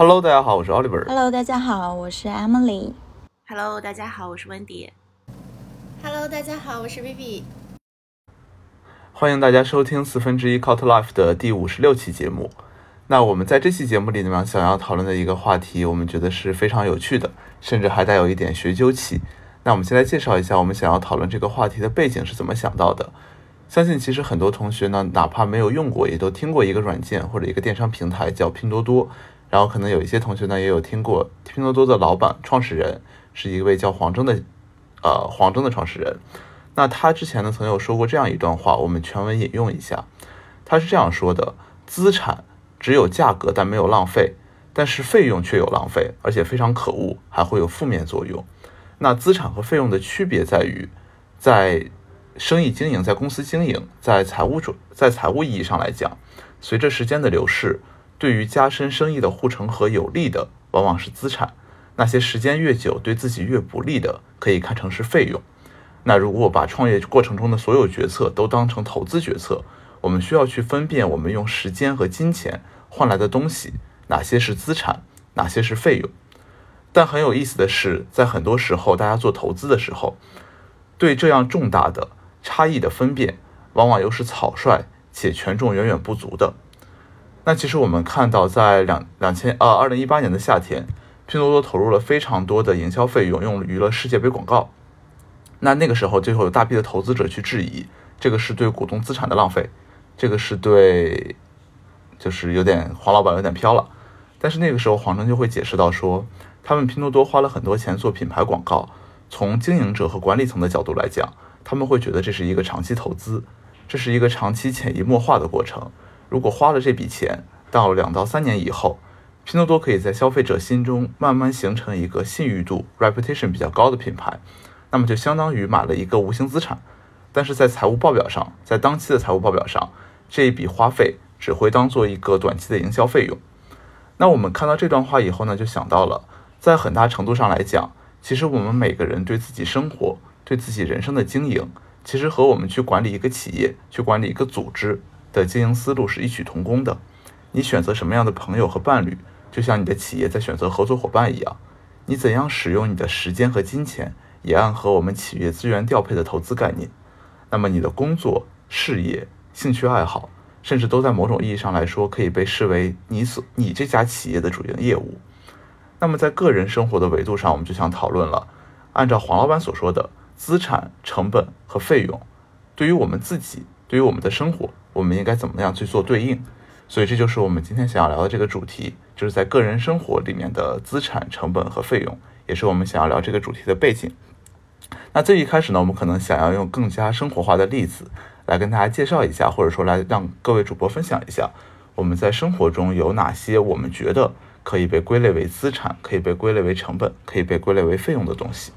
Hello，大家好，我是 Oliver。Hello，大家好，我是 Emily。Hello，大家好，我是温迪。Hello，大家好，我是 Vivi。欢迎大家收听四分之一 Cult Life 的第五十六期节目。那我们在这期节目里呢想要讨论的一个话题，我们觉得是非常有趣的，甚至还带有一点学究气。那我们先来介绍一下我们想要讨论这个话题的背景是怎么想到的。相信其实很多同学呢，哪怕没有用过，也都听过一个软件或者一个电商平台叫拼多多。然后可能有一些同学呢，也有听过拼多多的老板、创始人是一位叫黄峥的，呃，黄峥的创始人。那他之前呢，曾有说过这样一段话，我们全文引用一下。他是这样说的：资产只有价格，但没有浪费；但是费用却有浪费，而且非常可恶，还会有负面作用。那资产和费用的区别在于，在生意经营、在公司经营、在财务主、在财务意义上来讲，随着时间的流逝，对于加深生意的护城河有利的，往往是资产；那些时间越久，对自己越不利的，可以看成是费用。那如果把创业过程中的所有决策都当成投资决策，我们需要去分辨我们用时间和金钱换来的东西，哪些是资产，哪些是费用。但很有意思的是，在很多时候，大家做投资的时候，对这样重大的差异的分辨，往往又是草率且权重远远不足的。那其实我们看到，在两两千呃二零一八年的夏天，拼多多投入了非常多的营销费用，用于了世界杯广告。那那个时候，就会有大批的投资者去质疑，这个是对股东资产的浪费，这个是对，就是有点黄老板有点飘了。但是那个时候，黄峥就会解释到说，他们拼多多花了很多钱做品牌广告，从经营者和管理层的角度来讲，他们会觉得这是一个长期投资，这是一个长期潜移默化的过程。如果花了这笔钱，到两到三年以后，拼多多可以在消费者心中慢慢形成一个信誉度 （reputation） 比较高的品牌。那么就相当于买了一个无形资产，但是在财务报表上，在当期的财务报表上，这一笔花费只会当做一个短期的营销费用。那我们看到这段话以后呢，就想到了，在很大程度上来讲，其实我们每个人对自己生活、对自己人生的经营，其实和我们去管理一个企业、去管理一个组织的经营思路是异曲同工的。你选择什么样的朋友和伴侣，就像你的企业在选择合作伙伴一样，你怎样使用你的时间和金钱。也暗合我们企业资源调配的投资概念。那么，你的工作、事业、兴趣爱好，甚至都在某种意义上来说，可以被视为你所你这家企业的主营业务。那么，在个人生活的维度上，我们就想讨论了。按照黄老板所说的，资产、成本和费用，对于我们自己，对于我们的生活，我们应该怎么样去做对应？所以，这就是我们今天想要聊的这个主题，就是在个人生活里面的资产、成本和费用，也是我们想要聊这个主题的背景。那最一开始呢，我们可能想要用更加生活化的例子来跟大家介绍一下，或者说来让各位主播分享一下，我们在生活中有哪些我们觉得可以被归类为资产、可以被归类为成本、可以被归类为费用的东西。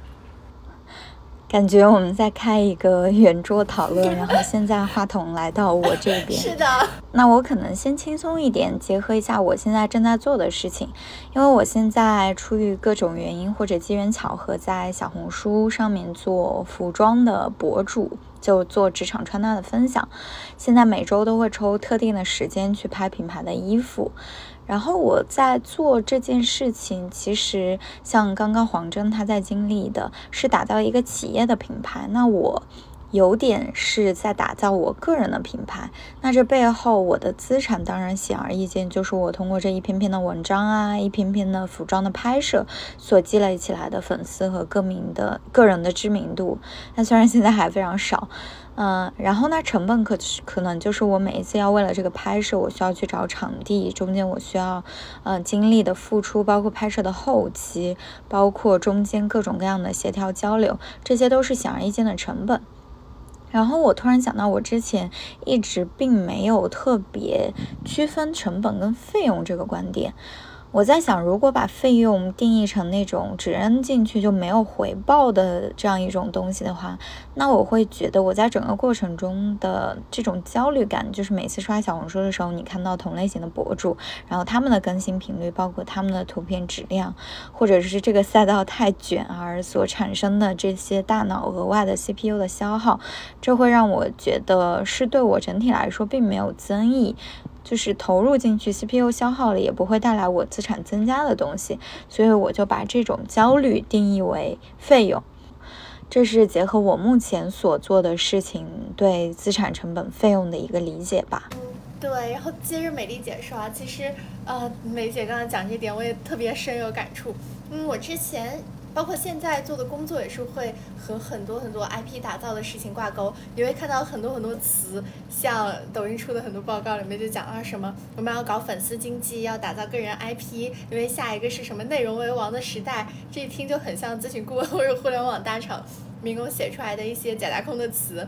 感觉我们在开一个圆桌讨论，然后现在话筒来到我这边。是的，那我可能先轻松一点，结合一下我现在正在做的事情，因为我现在出于各种原因或者机缘巧合，在小红书上面做服装的博主，就做职场穿搭的分享。现在每周都会抽特定的时间去拍品牌的衣服。然后我在做这件事情，其实像刚刚黄峥他在经历的是打造一个企业的品牌，那我有点是在打造我个人的品牌。那这背后我的资产当然显而易见，就是我通过这一篇篇的文章啊，一篇篇的服装的拍摄所积累起来的粉丝和各名的个人的知名度。那虽然现在还非常少。嗯，然后呢，成本可可能就是我每一次要为了这个拍摄，我需要去找场地，中间我需要，呃，精力的付出，包括拍摄的后期，包括中间各种各样的协调交流，这些都是显而易见的成本。然后我突然想到，我之前一直并没有特别区分成本跟费用这个观点。我在想，如果把费用定义成那种只扔进去就没有回报的这样一种东西的话，那我会觉得我在整个过程中的这种焦虑感，就是每次刷小红书的时候，你看到同类型的博主，然后他们的更新频率，包括他们的图片质量，或者是这个赛道太卷而所产生的这些大脑额外的 CPU 的消耗，这会让我觉得是对我整体来说并没有增益。就是投入进去，CPU 消耗了也不会带来我资产增加的东西，所以我就把这种焦虑定义为费用。这是结合我目前所做的事情对资产成本费用的一个理解吧。嗯，对。然后接着美丽姐说啊，其实呃，美姐刚刚讲这点我也特别深有感触。嗯，我之前。包括现在做的工作也是会和很多很多 IP 打造的事情挂钩，你会看到很多很多词，像抖音出的很多报告里面就讲到什么，我们要搞粉丝经济，要打造个人 IP，因为下一个是什么内容为王的时代，这一听就很像咨询顾问或者互联网大厂民工写出来的一些假大空的词，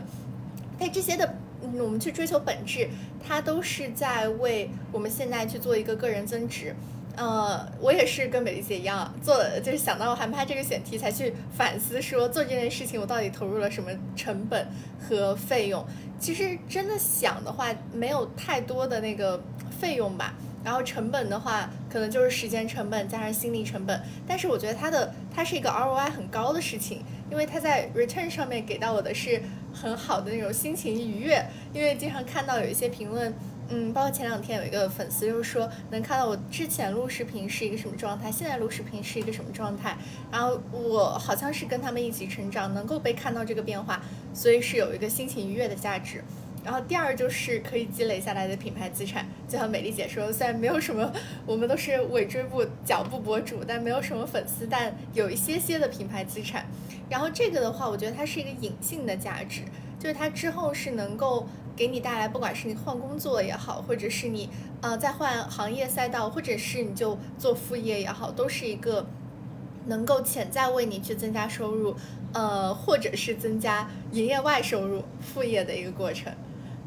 但这些的，我们去追求本质，它都是在为我们现在去做一个个人增值。呃，我也是跟美丽姐一样，做就是想到韩拍这个选题才去反思，说做这件事情我到底投入了什么成本和费用。其实真的想的话，没有太多的那个费用吧。然后成本的话，可能就是时间成本加上心理成本。但是我觉得它的它是一个 ROI 很高的事情，因为它在 return 上面给到我的是很好的那种心情愉悦。因为经常看到有一些评论。嗯，包括前两天有一个粉丝就是说，能看到我之前录视频是一个什么状态，现在录视频是一个什么状态，然后我好像是跟他们一起成长，能够被看到这个变化，所以是有一个心情愉悦的价值。然后第二就是可以积累下来的品牌资产，就像美丽姐说，虽然没有什么，我们都是尾追步脚步博主，但没有什么粉丝，但有一些些的品牌资产。然后这个的话，我觉得它是一个隐性的价值，就是它之后是能够。给你带来，不管是你换工作也好，或者是你呃再换行业赛道，或者是你就做副业也好，都是一个能够潜在为你去增加收入，呃，或者是增加营业外收入副业的一个过程。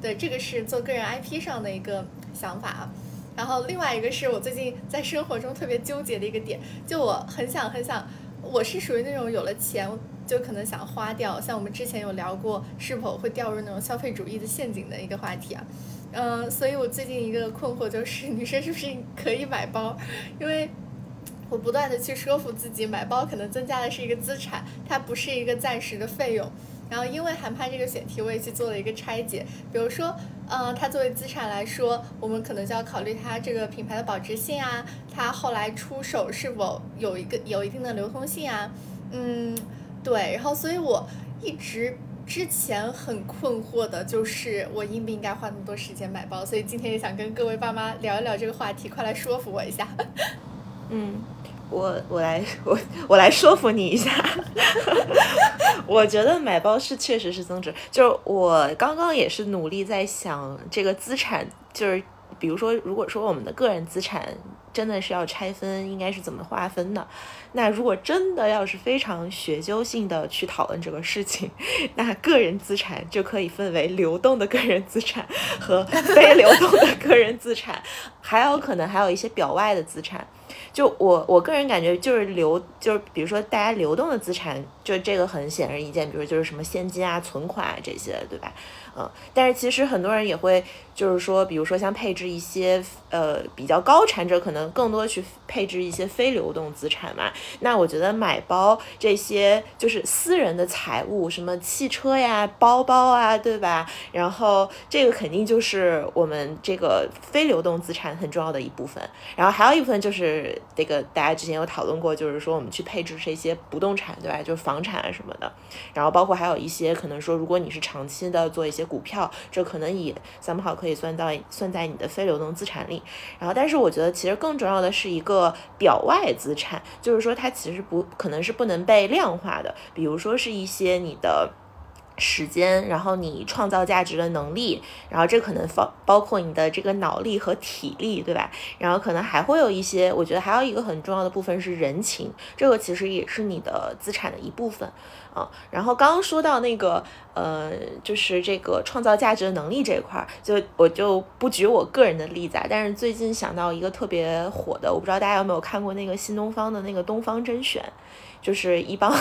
对，这个是做个人 IP 上的一个想法啊。然后另外一个是我最近在生活中特别纠结的一个点，就我很想很想，我是属于那种有了钱。就可能想花掉，像我们之前有聊过，是否会掉入那种消费主义的陷阱的一个话题啊，嗯，所以我最近一个困惑就是，女生是不是可以买包？因为我不断的去说服自己，买包可能增加的是一个资产，它不是一个暂时的费用。然后因为韩拍这个选题，我也去做了一个拆解，比如说，嗯，它作为资产来说，我们可能就要考虑它这个品牌的保值性啊，它后来出手是否有一个有一定的流通性啊，嗯。对，然后所以我一直之前很困惑的就是，我应不应该花那么多时间买包？所以今天也想跟各位爸妈聊一聊这个话题，快来说服我一下。嗯，我我来我我来说服你一下。我觉得买包是确实是增值，就是我刚刚也是努力在想这个资产，就是比如说，如果说我们的个人资产。真的是要拆分，应该是怎么划分的？那如果真的要是非常学究性的去讨论这个事情，那个人资产就可以分为流动的个人资产和非流动的个人资产，还有可能还有一些表外的资产。就我我个人感觉，就是流，就是比如说大家流动的资产，就这个很显而易见，比如就是什么现金啊、存款啊这些，对吧？嗯，但是其实很多人也会，就是说，比如说像配置一些，呃，比较高产者可能更多去配置一些非流动资产嘛。那我觉得买包这些就是私人的财物，什么汽车呀、包包啊，对吧？然后这个肯定就是我们这个非流动资产很重要的一部分。然后还有一部分就是这个大家之前有讨论过，就是说我们去配置这些不动产，对吧？就是房产啊什么的。然后包括还有一些可能说，如果你是长期的做一些。股票，这可能也咱们好可以算到算在你的非流动资产里。然后，但是我觉得其实更重要的是一个表外资产，就是说它其实不可能是不能被量化的，比如说是一些你的。时间，然后你创造价值的能力，然后这可能包包括你的这个脑力和体力，对吧？然后可能还会有一些，我觉得还有一个很重要的部分是人情，这个其实也是你的资产的一部分啊。然后刚刚说到那个，呃，就是这个创造价值的能力这一块儿，就我就不举我个人的例子啊，但是最近想到一个特别火的，我不知道大家有没有看过那个新东方的那个东方甄选。就是一帮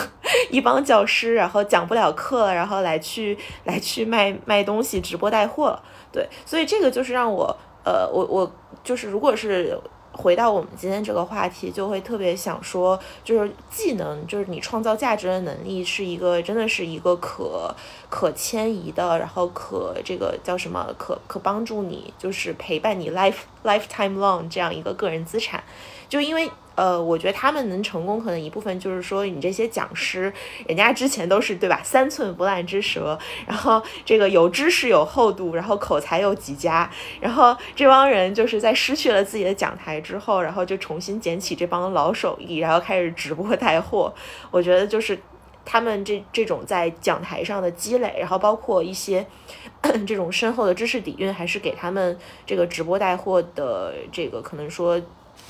一帮教师，然后讲不了课，然后来去来去卖卖东西，直播带货了，对，所以这个就是让我，呃，我我就是如果是回到我们今天这个话题，就会特别想说，就是技能，就是你创造价值的能力，是一个真的是一个可可迁移的，然后可这个叫什么，可可帮助你，就是陪伴你 life lifetime long 这样一个个人资产，就因为。呃，我觉得他们能成功，可能一部分就是说，你这些讲师，人家之前都是对吧，三寸不烂之舌，然后这个有知识有厚度，然后口才又极佳，然后这帮人就是在失去了自己的讲台之后，然后就重新捡起这帮老手艺，然后开始直播带货。我觉得就是他们这这种在讲台上的积累，然后包括一些 这种深厚的知识底蕴，还是给他们这个直播带货的这个可能说。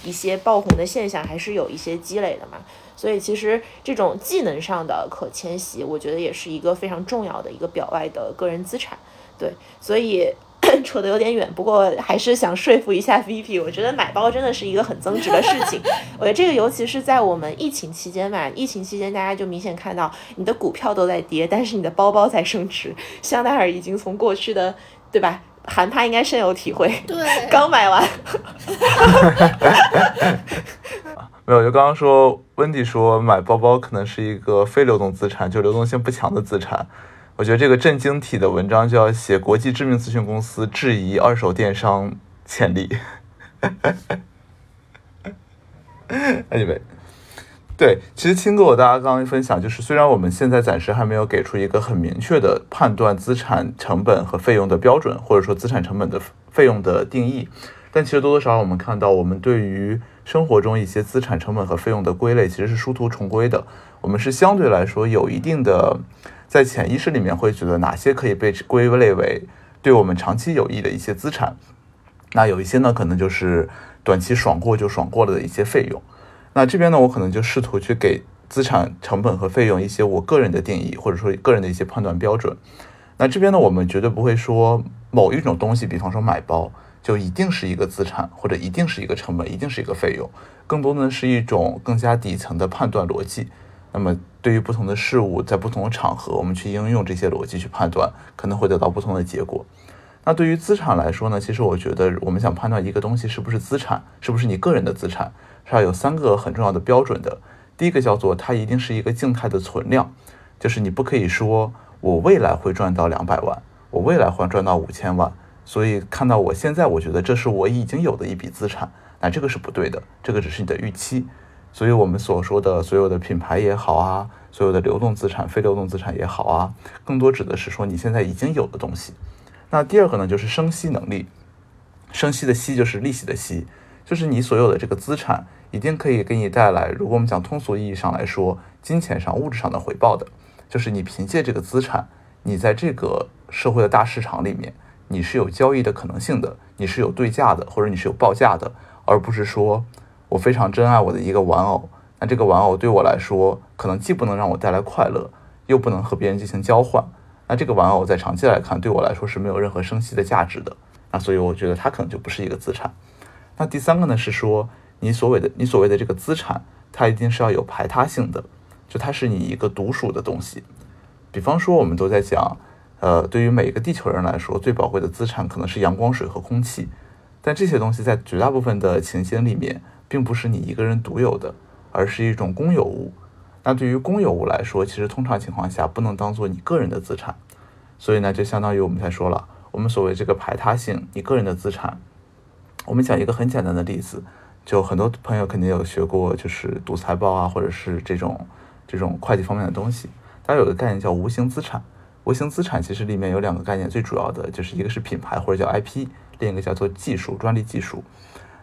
一些爆红的现象还是有一些积累的嘛，所以其实这种技能上的可迁徙，我觉得也是一个非常重要的一个表外的个人资产。对，所以 扯得有点远，不过还是想说服一下 VP，我觉得买包真的是一个很增值的事情。我觉得这个尤其是在我们疫情期间嘛，疫情期间大家就明显看到你的股票都在跌，但是你的包包在升值。香奈儿已经从过去的，对吧？韩帕应该深有体会。对，刚买完。没有，就刚刚说温迪说买包包可能是一个非流动资产，就流动性不强的资产。我觉得这个震惊体的文章就要写国际知名咨询公司质疑二手电商潜力。Anyway。对，其实听过我大家刚刚分享，就是虽然我们现在暂时还没有给出一个很明确的判断资产成本和费用的标准，或者说资产成本的费用的定义，但其实多多少少我们看到，我们对于生活中一些资产成本和费用的归类，其实是殊途重归的。我们是相对来说有一定的，在潜意识里面会觉得哪些可以被归类为对我们长期有益的一些资产，那有一些呢，可能就是短期爽过就爽过了的一些费用。那这边呢，我可能就试图去给资产成本和费用一些我个人的定义，或者说个人的一些判断标准。那这边呢，我们绝对不会说某一种东西，比方说买包，就一定是一个资产，或者一定是一个成本，一定是一个费用。更多的是一种更加底层的判断逻辑。那么对于不同的事物，在不同的场合，我们去应用这些逻辑去判断，可能会得到不同的结果。那对于资产来说呢，其实我觉得我们想判断一个东西是不是资产，是不是你个人的资产。是要有三个很重要的标准的。第一个叫做它一定是一个静态的存量，就是你不可以说我未来会赚到两百万，我未来会赚到五千万，所以看到我现在，我觉得这是我已经有的一笔资产，那这个是不对的，这个只是你的预期。所以我们所说的所有的品牌也好啊，所有的流动资产、非流动资产也好啊，更多指的是说你现在已经有的东西。那第二个呢，就是生息能力，生息的息就是利息的息，就是你所有的这个资产。一定可以给你带来，如果我们讲通俗意义上来说，金钱上、物质上的回报的，就是你凭借这个资产，你在这个社会的大市场里面，你是有交易的可能性的，你是有对价的，或者你是有报价的，而不是说我非常珍爱我的一个玩偶，那这个玩偶对我来说，可能既不能让我带来快乐，又不能和别人进行交换，那这个玩偶在长期来看，对我来说是没有任何生息的价值的，那所以我觉得它可能就不是一个资产。那第三个呢，是说。你所谓的你所谓的这个资产，它一定是要有排他性的，就它是你一个独属的东西。比方说，我们都在讲，呃，对于每一个地球人来说，最宝贵的资产可能是阳光、水和空气。但这些东西在绝大部分的情形里面，并不是你一个人独有的，而是一种公有物。那对于公有物来说，其实通常情况下不能当做你个人的资产。所以呢，就相当于我们才说了，我们所谓这个排他性，你个人的资产。我们讲一个很简单的例子。就很多朋友肯定有学过，就是读财报啊，或者是这种这种会计方面的东西。大家有个概念叫无形资产，无形资产其实里面有两个概念，最主要的就是一个是品牌或者叫 IP，另一个叫做技术专利技术。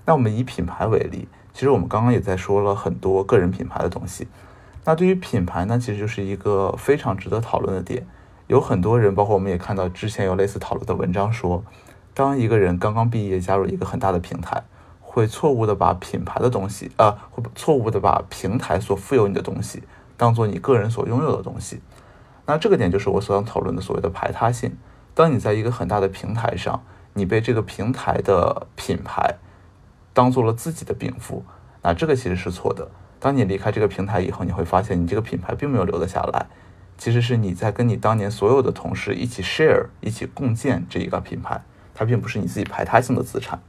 那我们以品牌为例，其实我们刚刚也在说了很多个人品牌的东西。那对于品牌呢，其实就是一个非常值得讨论的点。有很多人，包括我们也看到之前有类似讨论的文章说，当一个人刚刚毕业加入一个很大的平台。会错误的把品牌的东西，呃，会错误的把平台所富有你的东西当做你个人所拥有的东西。那这个点就是我所想讨论的所谓的排他性。当你在一个很大的平台上，你被这个平台的品牌当做了自己的禀赋，那这个其实是错的。当你离开这个平台以后，你会发现你这个品牌并没有留得下来，其实是你在跟你当年所有的同事一起 share，一起共建这一个品牌，它并不是你自己排他性的资产。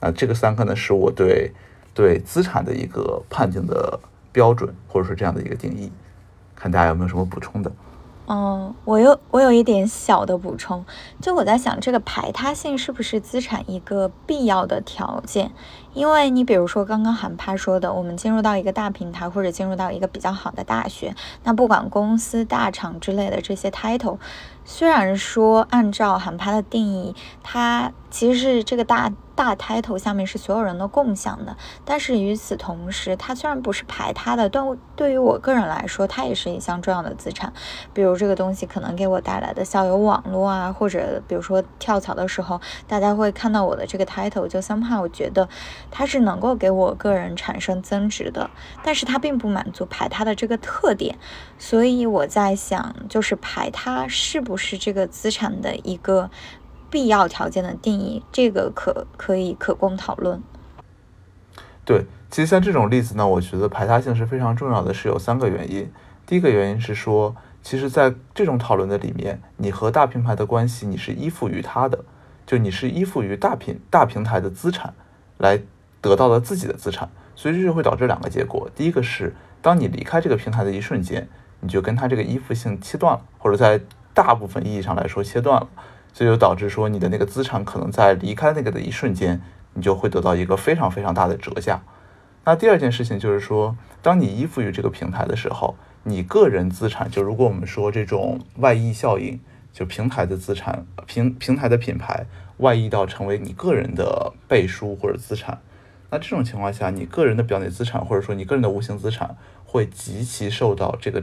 那这个三个呢，是我对对资产的一个判定的标准，或者说这样的一个定义。看大家有没有什么补充的？嗯，我有我有一点小的补充，就我在想，这个排他性是不是资产一个必要的条件？因为你比如说刚刚韩帕说的，我们进入到一个大平台或者进入到一个比较好的大学，那不管公司、大厂之类的这些 title，虽然说按照韩帕的定义，它其实是这个大。大 title 下面是所有人都共享的，但是与此同时，它虽然不是排他的，但对于我个人来说，它也是一项重要的资产。比如这个东西可能给我带来的校友网络啊，或者比如说跳槽的时候，大家会看到我的这个 title，就 somehow 我觉得它是能够给我个人产生增值的，但是它并不满足排他的这个特点。所以我在想，就是排他是不是这个资产的一个？必要条件的定义，这个可可以可供讨论。对，其实像这种例子呢，我觉得排他性是非常重要的，是有三个原因。第一个原因是说，其实在这种讨论的里面，你和大平台的关系，你是依附于它的，就你是依附于大平大平台的资产，来得到了自己的资产，所以这就会导致两个结果。第一个是，当你离开这个平台的一瞬间，你就跟它这个依附性切断了，或者在大部分意义上来说切断了。这就导致说你的那个资产可能在离开那个的一瞬间，你就会得到一个非常非常大的折价。那第二件事情就是说，当你依附于这个平台的时候，你个人资产就如果我们说这种外溢效应，就平台的资产平平台的品牌外溢到成为你个人的背书或者资产，那这种情况下，你个人的表内资产或者说你个人的无形资产会极其受到这个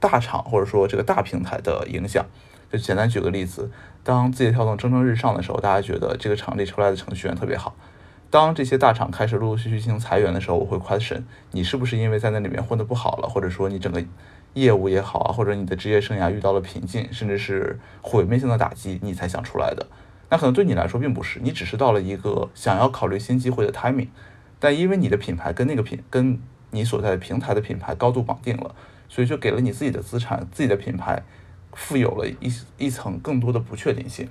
大厂或者说这个大平台的影响。就简单举个例子。当字节跳动蒸蒸日上的时候，大家觉得这个厂里出来的程序员特别好。当这些大厂开始陆陆续续进行裁员的时候，我会 question 你是不是因为在那里面混得不好了，或者说你整个业务也好啊，或者你的职业生涯遇到了瓶颈，甚至是毁灭性的打击，你才想出来的。那可能对你来说并不是，你只是到了一个想要考虑新机会的 timing。但因为你的品牌跟那个品跟你所在的平台的品牌高度绑定了，所以就给了你自己的资产、自己的品牌。富有了一一层更多的不确定性。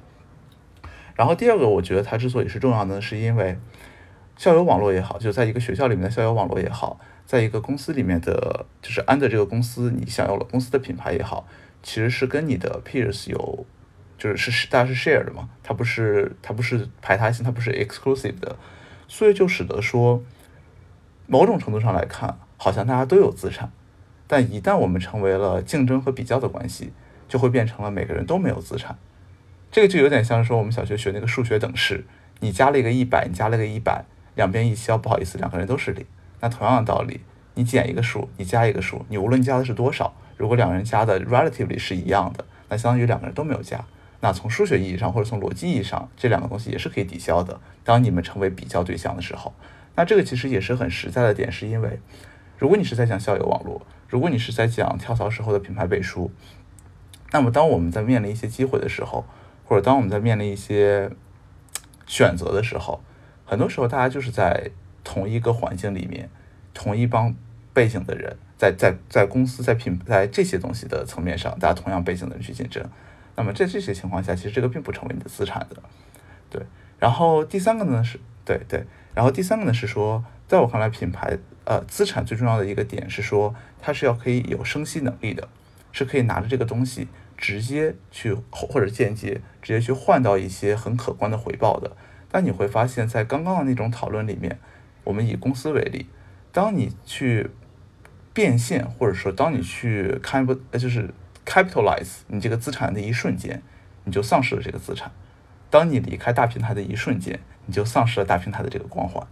然后第二个，我觉得它之所以是重要的，是因为校友网络也好，就在一个学校里面的校友网络也好，在一个公司里面的，就是安的这个公司，你享有了公司的品牌也好，其实是跟你的 peers 有，就是是大家是 share 的嘛，它不是它不是排他性，它不是 exclusive 的，所以就使得说，某种程度上来看，好像大家都有资产，但一旦我们成为了竞争和比较的关系。就会变成了每个人都没有资产，这个就有点像说我们小学学那个数学等式，你加了一个一百，你加了个一百，两边一消，不好意思，两个人都是零。那同样的道理，你减一个数，你加一个数，你无论加的是多少，如果两个人加的 relatively 是一样的，那相当于两个人都没有加。那从数学意义上或者从逻辑意义上，这两个东西也是可以抵消的。当你们成为比较对象的时候，那这个其实也是很实在的点，是因为如果你是在讲校友网络，如果你是在讲跳槽时候的品牌背书。那么，当我们在面临一些机会的时候，或者当我们在面临一些选择的时候，很多时候大家就是在同一个环境里面，同一帮背景的人，在在在公司在品在这些东西的层面上，大家同样背景的人去竞争。那么在这些情况下，其实这个并不成为你的资产的，对。然后第三个呢是，对对。然后第三个呢是说，在我看来，品牌呃资产最重要的一个点是说，它是要可以有生息能力的，是可以拿着这个东西。直接去或者间接直接去换到一些很可观的回报的，但你会发现在刚刚的那种讨论里面，我们以公司为例，当你去变现或者说当你去 cap 就是 capitalize 你这个资产的一瞬间，你就丧失了这个资产；当你离开大平台的一瞬间，你就丧失了大平台的这个光环。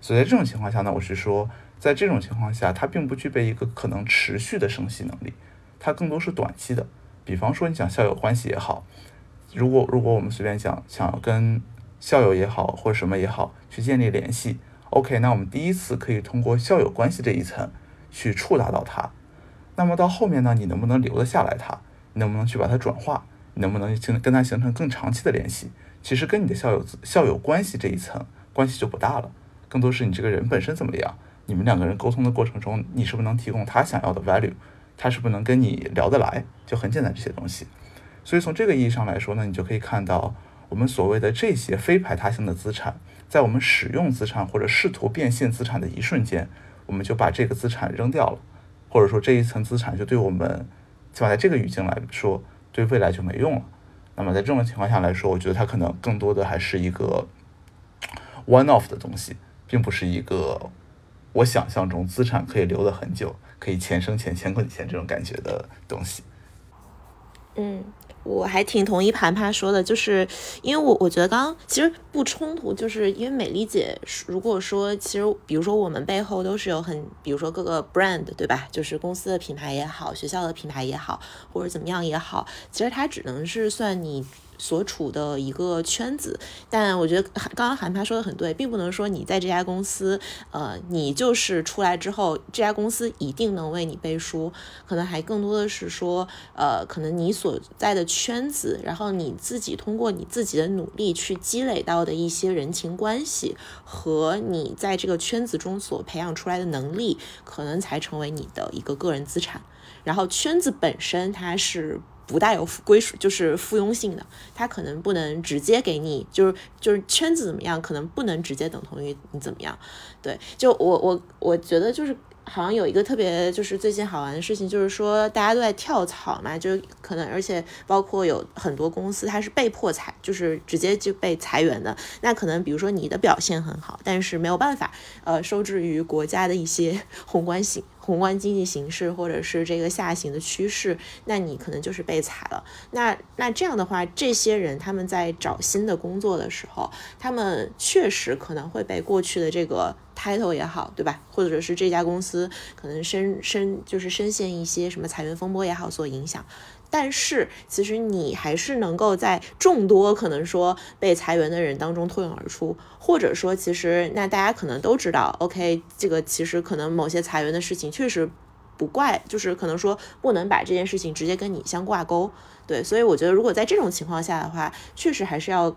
所以在这种情况下呢，我是说，在这种情况下，它并不具备一个可能持续的生息能力，它更多是短期的。比方说，你讲校友关系也好，如果如果我们随便讲，想要跟校友也好，或者什么也好，去建立联系，OK，那我们第一次可以通过校友关系这一层去触达到它。那么到后面呢，你能不能留得下来他？能不能去把它转化？你能不能形跟他形成更长期的联系？其实跟你的校友校友关系这一层关系就不大了，更多是你这个人本身怎么样，你们两个人沟通的过程中，你是不是能提供他想要的 value？他是不是能跟你聊得来，就很简单这些东西。所以从这个意义上来说呢，你就可以看到我们所谓的这些非排他性的资产，在我们使用资产或者试图变现资产的一瞬间，我们就把这个资产扔掉了，或者说这一层资产就对我们，起码在这个语境来说，对未来就没用了。那么在这种情况下来说，我觉得它可能更多的还是一个 one off 的东西，并不是一个我想象中资产可以留的很久，可以钱生钱，钱滚钱这种感觉的东西。嗯。我还挺同意盘盘说的，就是因为我我觉得刚刚其实不冲突，就是因为美丽姐如果说其实比如说我们背后都是有很比如说各个 brand 对吧，就是公司的品牌也好，学校的品牌也好，或者怎么样也好，其实它只能是算你。所处的一个圈子，但我觉得刚刚韩潘说的很对，并不能说你在这家公司，呃，你就是出来之后，这家公司一定能为你背书，可能还更多的是说，呃，可能你所在的圈子，然后你自己通过你自己的努力去积累到的一些人情关系，和你在这个圈子中所培养出来的能力，可能才成为你的一个个人资产。然后圈子本身它是。不带有归属，就是附庸性的，它可能不能直接给你，就是就是圈子怎么样，可能不能直接等同于你怎么样。对，就我我我觉得就是好像有一个特别就是最近好玩的事情，就是说大家都在跳槽嘛，就可能而且包括有很多公司它是被迫裁，就是直接就被裁员的。那可能比如说你的表现很好，但是没有办法，呃，受制于国家的一些宏观性。宏观经济形势，或者是这个下行的趋势，那你可能就是被踩了。那那这样的话，这些人他们在找新的工作的时候，他们确实可能会被过去的这个 title 也好，对吧？或者是这家公司可能深深就是深陷一些什么裁员风波也好所影响。但是，其实你还是能够在众多可能说被裁员的人当中脱颖而出，或者说，其实那大家可能都知道，OK，这个其实可能某些裁员的事情确实不怪，就是可能说不能把这件事情直接跟你相挂钩，对，所以我觉得如果在这种情况下的话，确实还是要。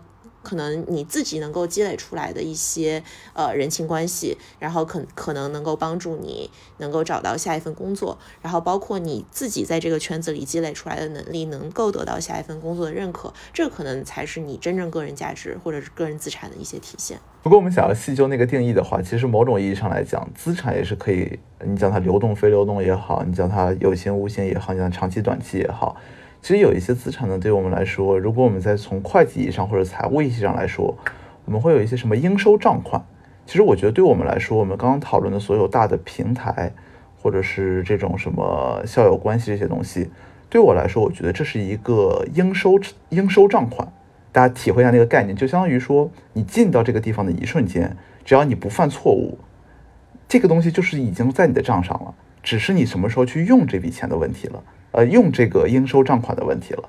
可能你自己能够积累出来的一些呃人情关系，然后可可能能够帮助你能够找到下一份工作，然后包括你自己在这个圈子里积累出来的能力，能够得到下一份工作的认可，这可能才是你真正个人价值或者是个人资产的一些体现。不过我们想要细究那个定义的话，其实某种意义上来讲，资产也是可以，你讲它流动非流动也好，你讲它有形无形也好，你讲长期短期也好。其实有一些资产呢，对我们来说，如果我们在从会计意义上或者财务意义上来说，我们会有一些什么应收账款。其实我觉得对我们来说，我们刚刚讨论的所有大的平台，或者是这种什么校友关系这些东西，对我来说，我觉得这是一个应收应收账款。大家体会一下那个概念，就相当于说，你进到这个地方的一瞬间，只要你不犯错误，这个东西就是已经在你的账上了，只是你什么时候去用这笔钱的问题了。呃，用这个应收账款的问题了，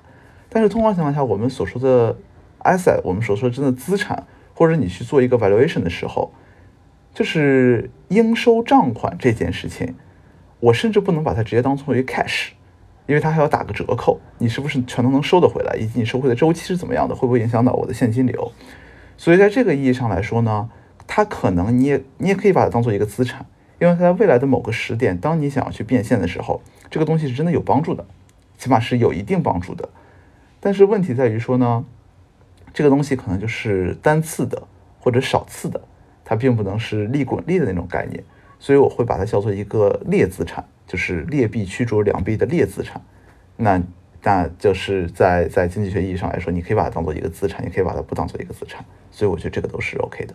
但是通常情况下，我们所说的 asset，我们所说真的资产，或者你去做一个 valuation 的时候，就是应收账款这件事情，我甚至不能把它直接当做为 cash，因为它还要打个折扣，你是不是全都能收得回来，以及你收回的周期是怎么样的，会不会影响到我的现金流？所以在这个意义上来说呢，它可能你也你也可以把它当做一个资产，因为它在未来的某个时点，当你想要去变现的时候。这个东西是真的有帮助的，起码是有一定帮助的。但是问题在于说呢，这个东西可能就是单次的或者少次的，它并不能是利滚利的那种概念。所以我会把它叫做一个劣资产，就是劣币驱逐良币的劣资产。那那就是在在经济学意义上来说，你可以把它当做一个资产，也可以把它不当做一个资产。所以我觉得这个都是 OK 的。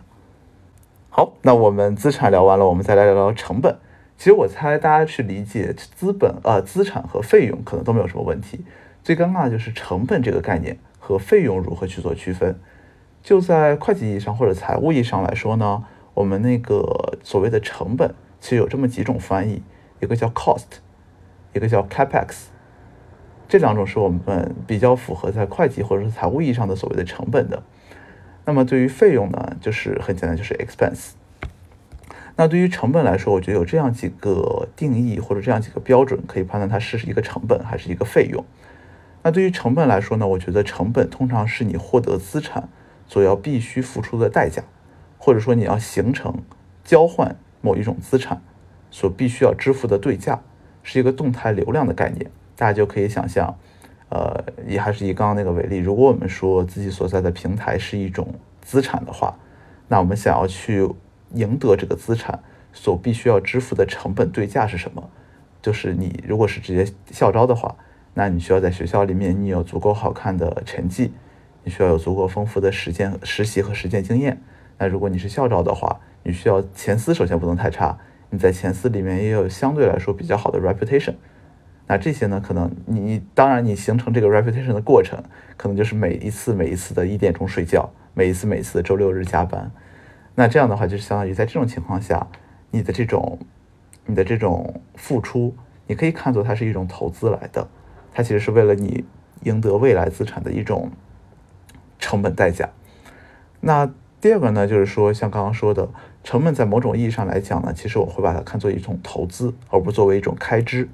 好，那我们资产聊完了，我们再来聊聊成本。其实我猜大家去理解资本啊资产和费用可能都没有什么问题，最尴尬的就是成本这个概念和费用如何去做区分。就在会计意义上或者财务意义上来说呢，我们那个所谓的成本其实有这么几种翻译，一个叫 cost，一个叫 capex，这两种是我们比较符合在会计或者是财务意义上的所谓的成本的。那么对于费用呢，就是很简单，就是 expense。那对于成本来说，我觉得有这样几个定义或者这样几个标准，可以判断它是一个成本还是一个费用。那对于成本来说呢，我觉得成本通常是你获得资产所要必须付出的代价，或者说你要形成交换某一种资产所必须要支付的对价，是一个动态流量的概念。大家就可以想象，呃，也还是以刚刚那个为例，如果我们说自己所在的平台是一种资产的话。那我们想要去赢得这个资产，所必须要支付的成本对价是什么？就是你如果是直接校招的话，那你需要在学校里面你有足够好看的成绩，你需要有足够丰富的实践实习和实践经验。那如果你是校招的话，你需要前司首先不能太差，你在前司里面也有相对来说比较好的 reputation。那这些呢，可能你你当然你形成这个 reputation 的过程，可能就是每一次每一次的一点钟睡觉，每一次每一次的周六日加班。那这样的话，就是相当于在这种情况下，你的这种你的这种付出，你可以看作它是一种投资来的，它其实是为了你赢得未来资产的一种成本代价。那第二个呢，就是说像刚刚说的，成本在某种意义上来讲呢，其实我会把它看作一种投资，而不作为一种开支。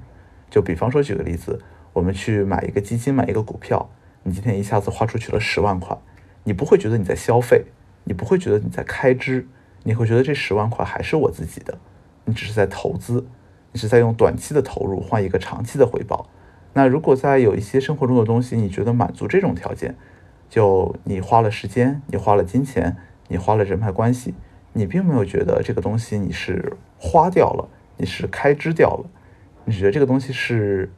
就比方说，举个例子，我们去买一个基金，买一个股票，你今天一下子花出去了十万块，你不会觉得你在消费，你不会觉得你在开支，你会觉得这十万块还是我自己的，你只是在投资，你是在用短期的投入换一个长期的回报。那如果在有一些生活中的东西，你觉得满足这种条件，就你花了时间，你花了金钱，你花了人脉关系，你并没有觉得这个东西你是花掉了，你是开支掉了。你觉得这个东西是，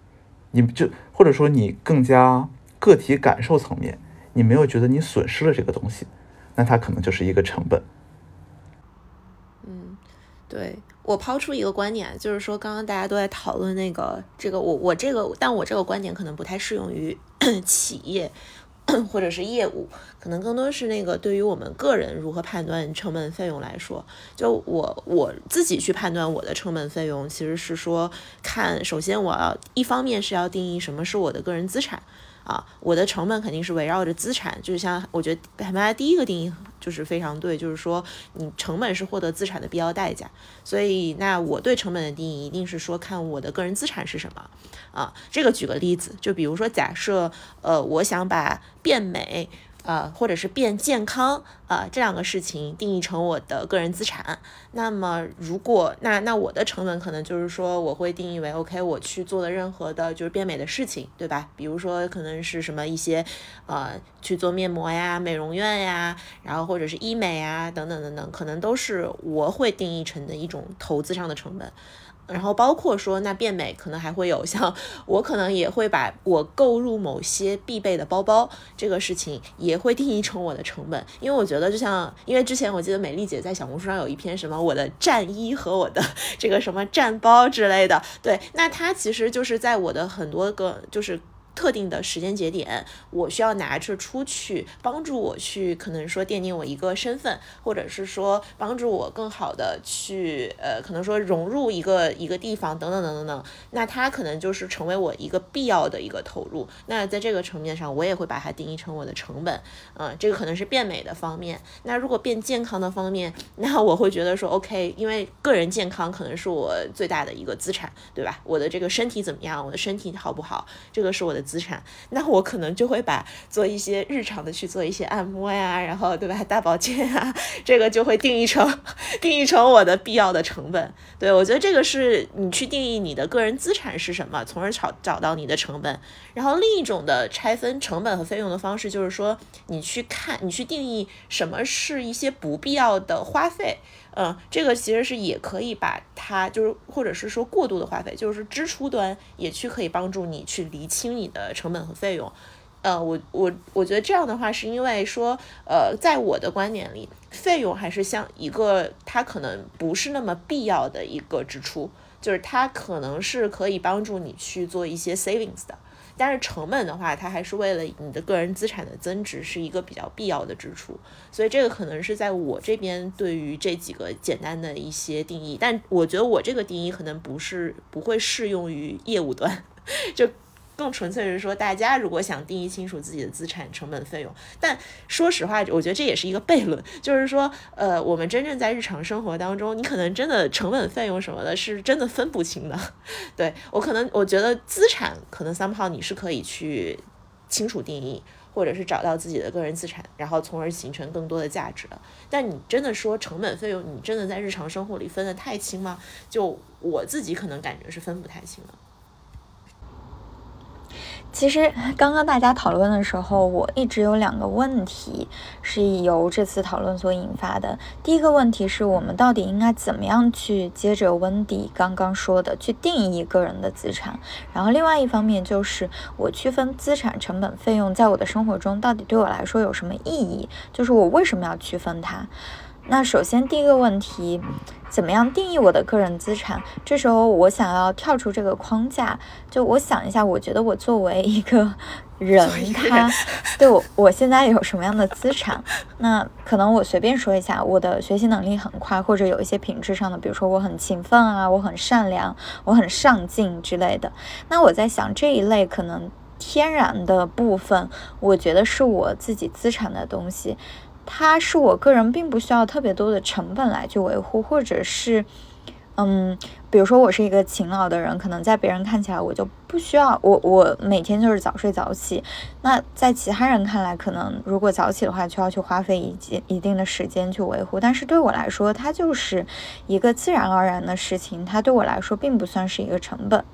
你就或者说你更加个体感受层面，你没有觉得你损失了这个东西，那它可能就是一个成本。嗯，对我抛出一个观点，就是说刚刚大家都在讨论那个这个，我我这个，但我这个观点可能不太适用于 企业。或者是业务，可能更多是那个对于我们个人如何判断成本费用来说，就我我自己去判断我的成本费用，其实是说看，首先我要一方面是要定义什么是我的个人资产。啊，我的成本肯定是围绕着资产，就是像我觉得海妈第一个定义就是非常对，就是说你成本是获得资产的必要代价，所以那我对成本的定义一定是说看我的个人资产是什么啊。这个举个例子，就比如说假设呃我想把变美。呃，或者是变健康，呃，这两个事情定义成我的个人资产。那么，如果那那我的成本可能就是说，我会定义为 OK，我去做的任何的就是变美的事情，对吧？比如说可能是什么一些呃去做面膜呀、美容院呀，然后或者是医美啊等等等等，可能都是我会定义成的一种投资上的成本。然后包括说，那变美可能还会有像 我可能也会把我购入某些必备的包包这个事情也会定义成我的成本，因为我觉得就像，因为之前我记得美丽姐在小红书上有一篇什么我的战衣和我的这个什么战包之类的，对，那它其实就是在我的很多个就是。特定的时间节点，我需要拿着出去帮助我去，可能说奠定我一个身份，或者是说帮助我更好的去，呃，可能说融入一个一个地方等等等等等。那它可能就是成为我一个必要的一个投入。那在这个层面上，我也会把它定义成我的成本。嗯，这个可能是变美的方面。那如果变健康的方面，那我会觉得说，OK，因为个人健康可能是我最大的一个资产，对吧？我的这个身体怎么样？我的身体好不好？这个是我的。资产，那我可能就会把做一些日常的去做一些按摩呀，然后对吧，大保健啊，这个就会定义成定义成我的必要的成本。对我觉得这个是你去定义你的个人资产是什么，从而找找到你的成本。然后另一种的拆分成本和费用的方式，就是说你去看，你去定义什么是一些不必要的花费。嗯，这个其实是也可以把它，就是或者是说过度的花费，就是支出端也去可以帮助你去厘清你的成本和费用。呃，我我我觉得这样的话，是因为说，呃，在我的观点里，费用还是像一个它可能不是那么必要的一个支出，就是它可能是可以帮助你去做一些 savings 的。但是成本的话，它还是为了你的个人资产的增值，是一个比较必要的支出。所以这个可能是在我这边对于这几个简单的一些定义，但我觉得我这个定义可能不是不会适用于业务端，就。更纯粹是说，大家如果想定义清楚自己的资产、成本、费用，但说实话，我觉得这也是一个悖论，就是说，呃，我们真正在日常生活当中，你可能真的成本、费用什么的，是真的分不清的。对我可能，我觉得资产可能 somehow 你是可以去清楚定义，或者是找到自己的个人资产，然后从而形成更多的价值的。但你真的说成本、费用，你真的在日常生活里分得太清吗？就我自己可能感觉是分不太清的。其实刚刚大家讨论的时候，我一直有两个问题是由这次讨论所引发的。第一个问题是我们到底应该怎么样去接着温迪刚刚说的去定义个人的资产？然后另外一方面就是我区分资产、成本、费用在我的生活中到底对我来说有什么意义？就是我为什么要区分它？那首先第一个问题，怎么样定义我的个人资产？这时候我想要跳出这个框架，就我想一下，我觉得我作为一个 人，他对我我现在有什么样的资产？那可能我随便说一下，我的学习能力很快，或者有一些品质上的，比如说我很勤奋啊，我很善良，我很上进之类的。那我在想这一类可能天然的部分，我觉得是我自己资产的东西。它是我个人并不需要特别多的成本来去维护，或者是，嗯，比如说我是一个勤劳的人，可能在别人看起来我就不需要我我每天就是早睡早起，那在其他人看来，可能如果早起的话，就要去花费一一一定的时间去维护，但是对我来说，它就是一个自然而然的事情，它对我来说并不算是一个成本。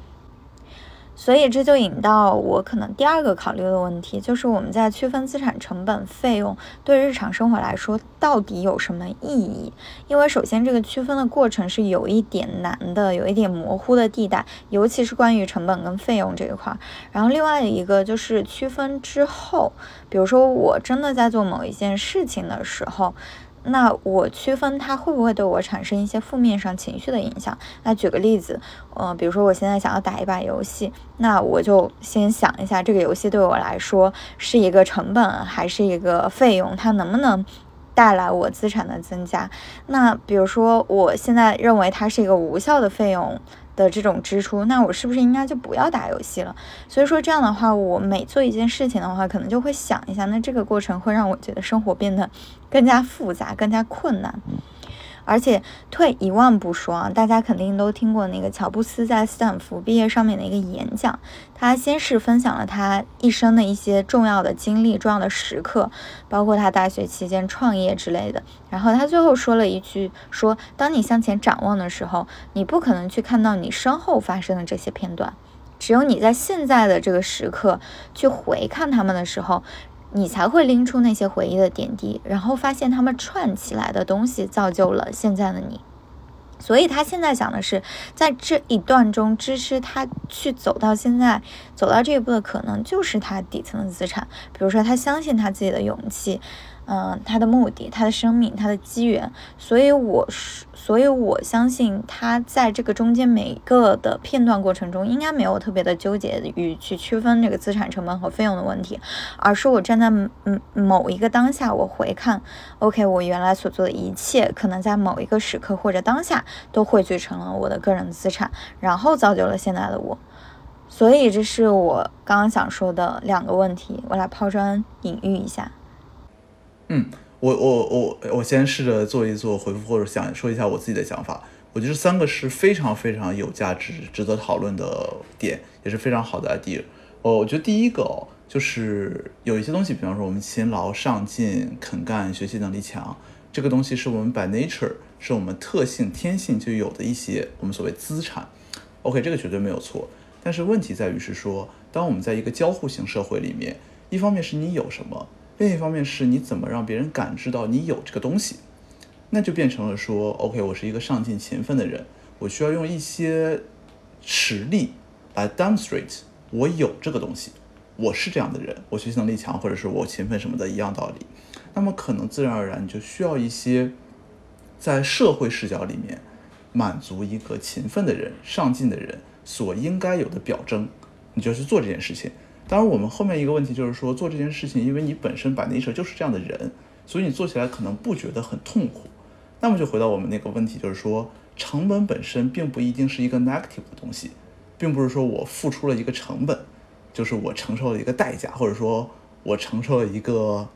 所以这就引到我可能第二个考虑的问题，就是我们在区分资产、成本、费用对日常生活来说到底有什么意义？因为首先这个区分的过程是有一点难的，有一点模糊的地带，尤其是关于成本跟费用这一块。然后另外一个就是区分之后，比如说我真的在做某一件事情的时候。那我区分它会不会对我产生一些负面上情绪的影响？那举个例子，呃，比如说我现在想要打一把游戏，那我就先想一下这个游戏对我来说是一个成本还是一个费用，它能不能带来我资产的增加？那比如说我现在认为它是一个无效的费用。的这种支出，那我是不是应该就不要打游戏了？所以说这样的话，我每做一件事情的话，可能就会想一下，那这个过程会让我觉得生活变得更加复杂、更加困难。而且退一万步说啊，大家肯定都听过那个乔布斯在斯坦福毕业上面的一个演讲。他先是分享了他一生的一些重要的经历、重要的时刻，包括他大学期间创业之类的。然后他最后说了一句：说当你向前展望的时候，你不可能去看到你身后发生的这些片段，只有你在现在的这个时刻去回看他们的时候。你才会拎出那些回忆的点滴，然后发现他们串起来的东西造就了现在的你。所以他现在想的是，在这一段中支持他去走到现在、走到这一步的可能，就是他底层的资产。比如说，他相信他自己的勇气。嗯，他的目的，他的生命，他的机缘，所以我是，所以我相信他在这个中间每个的片段过程中，应该没有特别的纠结于去区分这个资产成本和费用的问题，而是我站在嗯某一个当下，我回看，OK，我原来所做的一切，可能在某一个时刻或者当下都汇聚成了我的个人资产，然后造就了现在的我。所以这是我刚刚想说的两个问题，我来抛砖引玉一下。嗯，我我我我先试着做一做回复，或者想说一下我自己的想法。我觉得三个是非常非常有价值、值得讨论的点，也是非常好的 idea。哦，我觉得第一个哦，就是有一些东西，比方说我们勤劳、上进、肯干、学习能力强，这个东西是我们 by nature，是我们特性、天性就有的一些我们所谓资产。OK，这个绝对没有错。但是问题在于是说，当我们在一个交互型社会里面，一方面是你有什么。另一方面是你怎么让别人感知到你有这个东西，那就变成了说，OK，我是一个上进勤奋的人，我需要用一些实力来 demonstrate 我有这个东西，我是这样的人，我学习能力强，或者是我勤奋什么的一样道理。那么可能自然而然就需要一些在社会视角里面满足一个勤奋的人、上进的人所应该有的表征，你就去做这件事情。当然，我们后面一个问题就是说，做这件事情，因为你本身把内 e 就是这样的人，所以你做起来可能不觉得很痛苦。那么就回到我们那个问题，就是说，成本本身并不一定是一个 negative 的东西，并不是说我付出了一个成本，就是我承受了一个代价，或者说我承受了一个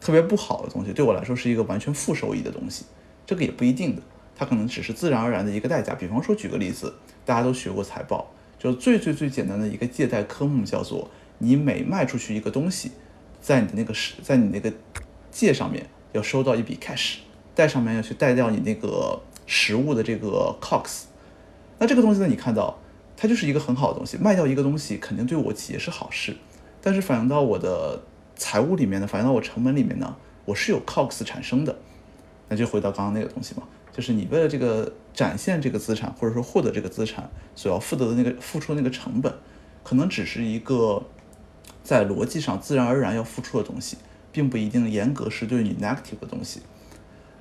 特别不好的东西，对我来说是一个完全负收益的东西，这个也不一定的，它可能只是自然而然的一个代价。比方说，举个例子，大家都学过财报，就最最最简单的一个借贷科目叫做。你每卖出去一个东西，在你的那个实，在你那个借上面要收到一笔 cash，贷上面要去贷掉你那个实物的这个 cox。那这个东西呢，你看到它就是一个很好的东西，卖掉一个东西肯定对我企业是好事，但是反映到我的财务里面呢，反映到我成本里面呢，我是有 cost 产生的，那就回到刚刚那个东西嘛，就是你为了这个展现这个资产或者说获得这个资产所要付得的那个付出那个成本，可能只是一个在逻辑上自然而然要付出的东西，并不一定严格是对你 negative 的东西。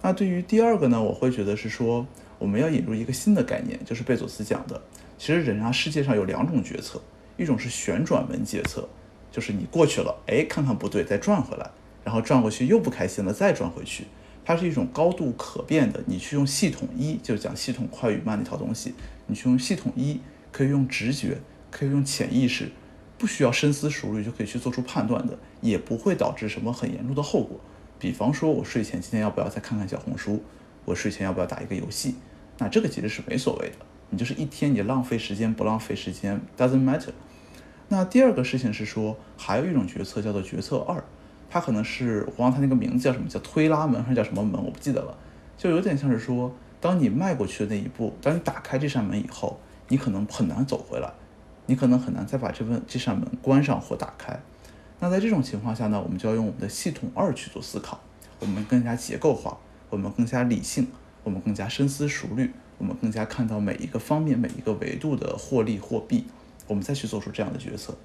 那对于第二个呢，我会觉得是说我们要引入一个新的概念，就是贝佐斯讲的，其实人啊世界上有两种决策，一种是旋转门决策，就是你过去了，哎，看看不对，再转回来，然后转过去又不开心了，再转回去，它是一种高度可变的，你去用系统一，就讲系统快与慢那套东西，你去用系统一，可以用直觉，可以用潜意识，不需要深思熟虑就可以去做出判断的，也不会导致什么很严重的后果。比方说，我睡前今天要不要再看看小红书？我睡前要不要打一个游戏？那这个其实是没所谓的，你就是一天你浪费时间不浪费时间，doesn't matter。那第二个事情是说，还有一种决策叫做决策二，它可能是我忘它那个名字叫什么，叫推拉门还是叫什么门，我不记得了。就有点像是说，当你迈过去的那一步，当你打开这扇门以后，你可能很难走回来，你可能很难再把这份这扇门关上或打开。那在这种情况下呢，我们就要用我们的系统二去做思考，我们更加结构化，我们更加理性，我们更加深思熟虑，我们更加看到每一个方面、每一个维度的获利或弊，我们再去做出这样的决策。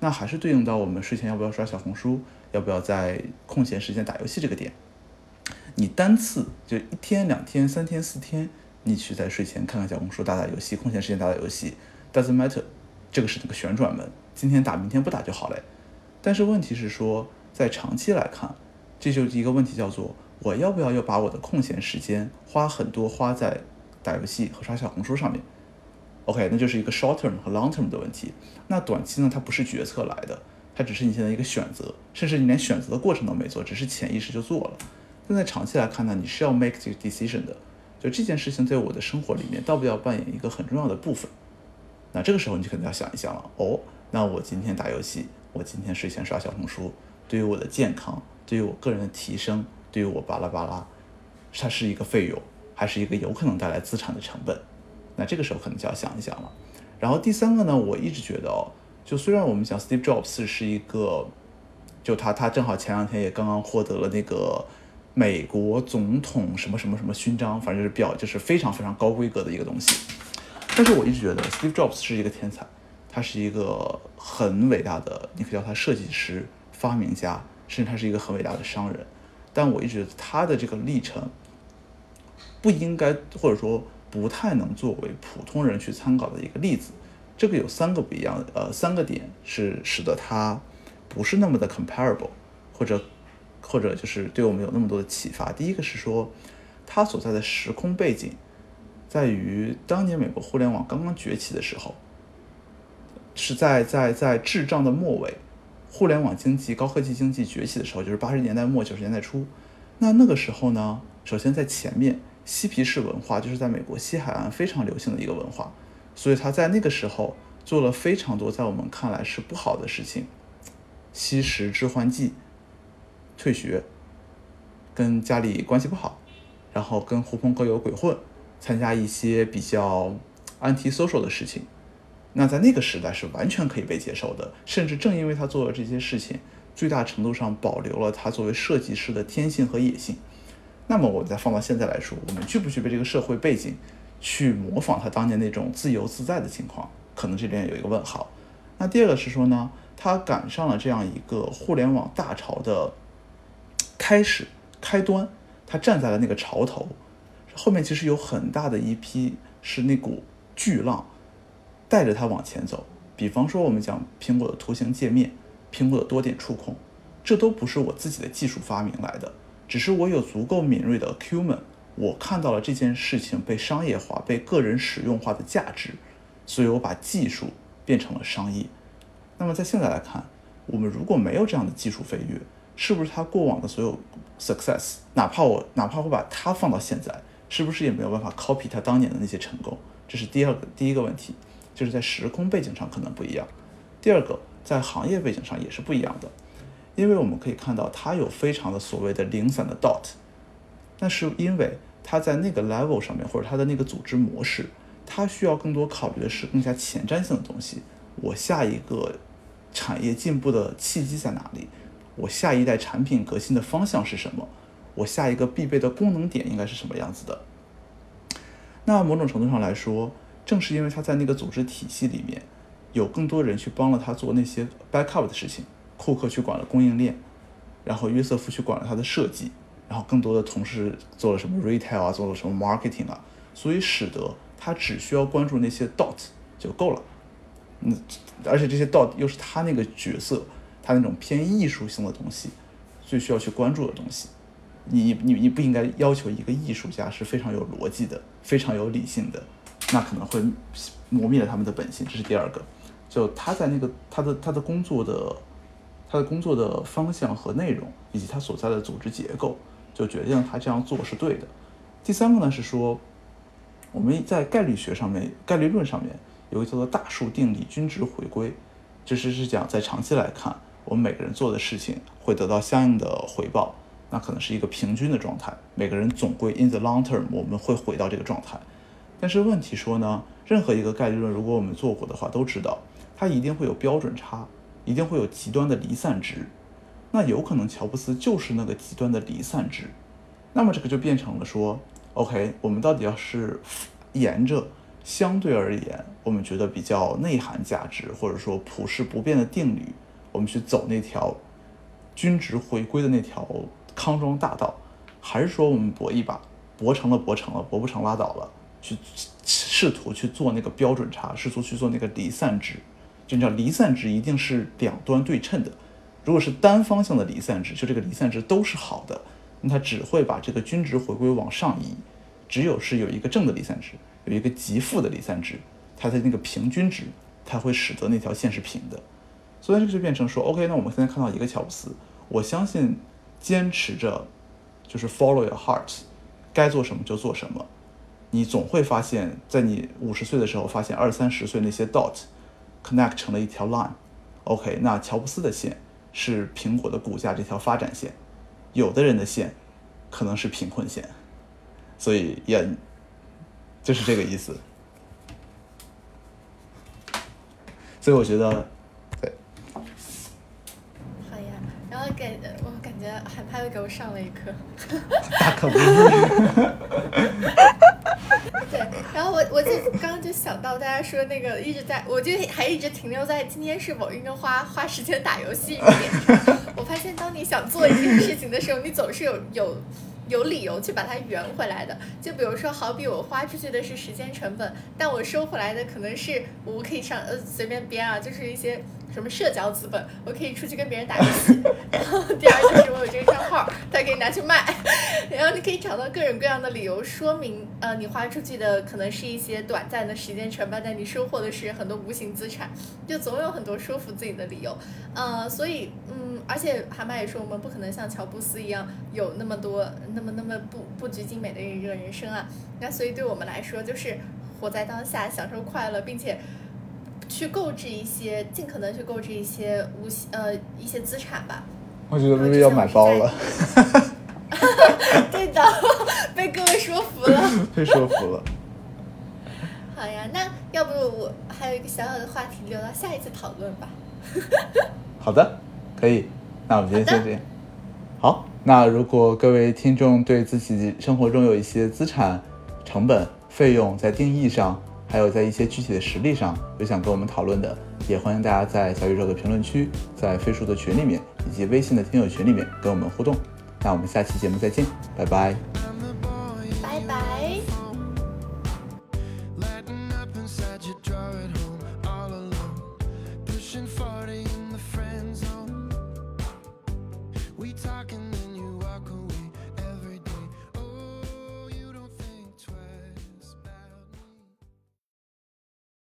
那还是对应到我们睡前要不要刷小红书，要不要在空闲时间打游戏这个点。你单次就一天、两天、三天、四天，你去在睡前看看小红书、打打游戏，空闲时间打打游戏，doesn't matter，这个是那个旋转门，今天打明天不打就好了。但是问题是说，在长期来看，这就一个问题，叫做我要不要要把我的空闲时间花很多花在打游戏和刷小红书上面？OK，那就是一个 short term 和 long term 的问题。那短期呢，它不是决策来的，它只是你现在一个选择，甚至你连选择的过程都没做，只是潜意识就做了。但在长期来看呢，你是要 make 这个 decision 的，就这件事情在我的生活里面，要不要扮演一个很重要的部分？那这个时候你就可能要想一想了，哦，那我今天打游戏。我今天睡前刷小红书，对于我的健康，对于我个人的提升，对于我巴拉巴拉，它是一个费用，还是一个有可能带来资产的成本？那这个时候可能就要想一想了。然后第三个呢，我一直觉得哦，就虽然我们讲 Steve Jobs 是一个，就他他正好前两天也刚刚获得了那个美国总统什么什么什么勋章，反正就是表就是非常非常高规格的一个东西。但是我一直觉得 Steve Jobs 是一个天才。他是一个很伟大的，你可以叫他设计师、发明家，甚至他是一个很伟大的商人。但我一直觉得他的这个历程不应该，或者说不太能作为普通人去参考的一个例子。这个有三个不一样，呃，三个点是使得他不是那么的 comparable，或者或者就是对我们有那么多的启发。第一个是说，他所在的时空背景在于当年美国互联网刚刚崛起的时候。是在在在智障的末尾，互联网经济、高科技经济崛起的时候，就是八十年代末九十年代初。那那个时候呢，首先在前面，嬉皮士文化就是在美国西海岸非常流行的一个文化，所以他在那个时候做了非常多在我们看来是不好的事情，吸食致幻剂，退学，跟家里关系不好，然后跟狐朋狗友鬼混，参加一些比较 anti social 的事情。那在那个时代是完全可以被接受的，甚至正因为他做了这些事情，最大程度上保留了他作为设计师的天性和野性。那么我们再放到现在来说，我们具不具备这个社会背景，去模仿他当年那种自由自在的情况？可能这边有一个问号。那第二个是说呢，他赶上了这样一个互联网大潮的开始开端，他站在了那个潮头，后面其实有很大的一批是那股巨浪。带着它往前走，比方说我们讲苹果的图形界面，苹果的多点触控，这都不是我自己的技术发明来的，只是我有足够敏锐的 acumen，我看到了这件事情被商业化、被个人使用化的价值，所以我把技术变成了商业。那么在现在来看，我们如果没有这样的技术飞跃，是不是它过往的所有 success，哪怕我哪怕我把它放到现在，是不是也没有办法 copy 它当年的那些成功？这是第二个第一个问题。就是在时空背景上可能不一样，第二个在行业背景上也是不一样的，因为我们可以看到它有非常的所谓的零散的 dot，那是因为它在那个 level 上面或者它的那个组织模式，他需要更多考虑的是更加前瞻性的东西。我下一个产业进步的契机在哪里？我下一代产品革新的方向是什么？我下一个必备的功能点应该是什么样子的？那某种程度上来说，正是因为他在那个组织体系里面，有更多人去帮了他做那些 backup 的事情，库克去管了供应链，然后约瑟夫去管了他的设计，然后更多的同事做了什么 retail 啊，做了什么 marketing 啊，所以使得他只需要关注那些 dot 就够了。嗯，而且这些 dot 又是他那个角色，他那种偏艺术性的东西，最需要去关注的东西。你你你不应该要求一个艺术家是非常有逻辑的、非常有理性的，那可能会磨灭了他们的本性。这是第二个，就他在那个他的他的工作的他的工作的方向和内容，以及他所在的组织结构，就决定他这样做是对的。第三个呢是说，我们在概率学上面、概率论上面有一个叫做大数定理均值回归，这是是讲在长期来看，我们每个人做的事情会得到相应的回报。那可能是一个平均的状态，每个人总归 in the long term 我们会回到这个状态。但是问题说呢，任何一个概率论，如果我们做过的话，都知道它一定会有标准差，一定会有极端的离散值。那有可能乔布斯就是那个极端的离散值。那么这个就变成了说，OK，我们到底要是沿着相对而言我们觉得比较内涵价值，或者说普世不变的定律，我们去走那条均值回归的那条。康庄大道，还是说我们搏一把，搏成了搏成了，搏不成拉倒了，去试图去做那个标准差，试图去做那个离散值，就叫离散值一定是两端对称的。如果是单方向的离散值，就这个离散值都是好的，那它只会把这个均值回归往上移。只有是有一个正的离散值，有一个极负的离散值，它的那个平均值，才会使得那条线是平的。所以这个就变成说，OK，那我们现在看到一个乔布斯，我相信。坚持着，就是 follow your heart，该做什么就做什么。你总会发现，在你五十岁的时候，发现二三十岁那些 dot connect 成了一条 line。OK，那乔布斯的线是苹果的股价这条发展线，有的人的线可能是贫困线，所以也就是这个意思。所以我觉得。对。好呀，然后给我感觉海派又给我上了一课，大可不对，然后我我就刚刚就想到大家说那个一直在，我就还一直停留在今天是否应该花花时间打游戏一点上。我发现当你想做一件事情的时候，你总是有有有理由去把它圆回来的。就比如说，好比我花出去的是时间成本，但我收回来的可能是我可以上呃随便编啊，就是一些。什么社交资本，我可以出去跟别人打游戏。然后第二就是我有这个账号，它可以拿去卖。然后你可以找到各种各样的理由说明，呃，你花出去的可能是一些短暂的时间成本，但你收获的是很多无形资产，就总有很多说服自己的理由。呃，所以，嗯，而且蛤蟆也说，我们不可能像乔布斯一样有那么多、那么那么不不拘精美的一个人生啊。那所以对我们来说，就是活在当下，享受快乐，并且。去购置一些，尽可能去购置一些无呃一些资产吧。我觉得薇薇要买包了。对的，被各位说服了。被说服了。好呀，那要不我还有一个小小的话题留到下一次讨论吧。好的，可以。那我们今天先这样。好，那如果各位听众对自己生活中有一些资产成本费用在定义上。还有在一些具体的实例上有想跟我们讨论的，也欢迎大家在小宇宙的评论区，在飞书的群里面，以及微信的听友群里面跟我们互动。那我们下期节目再见，拜拜。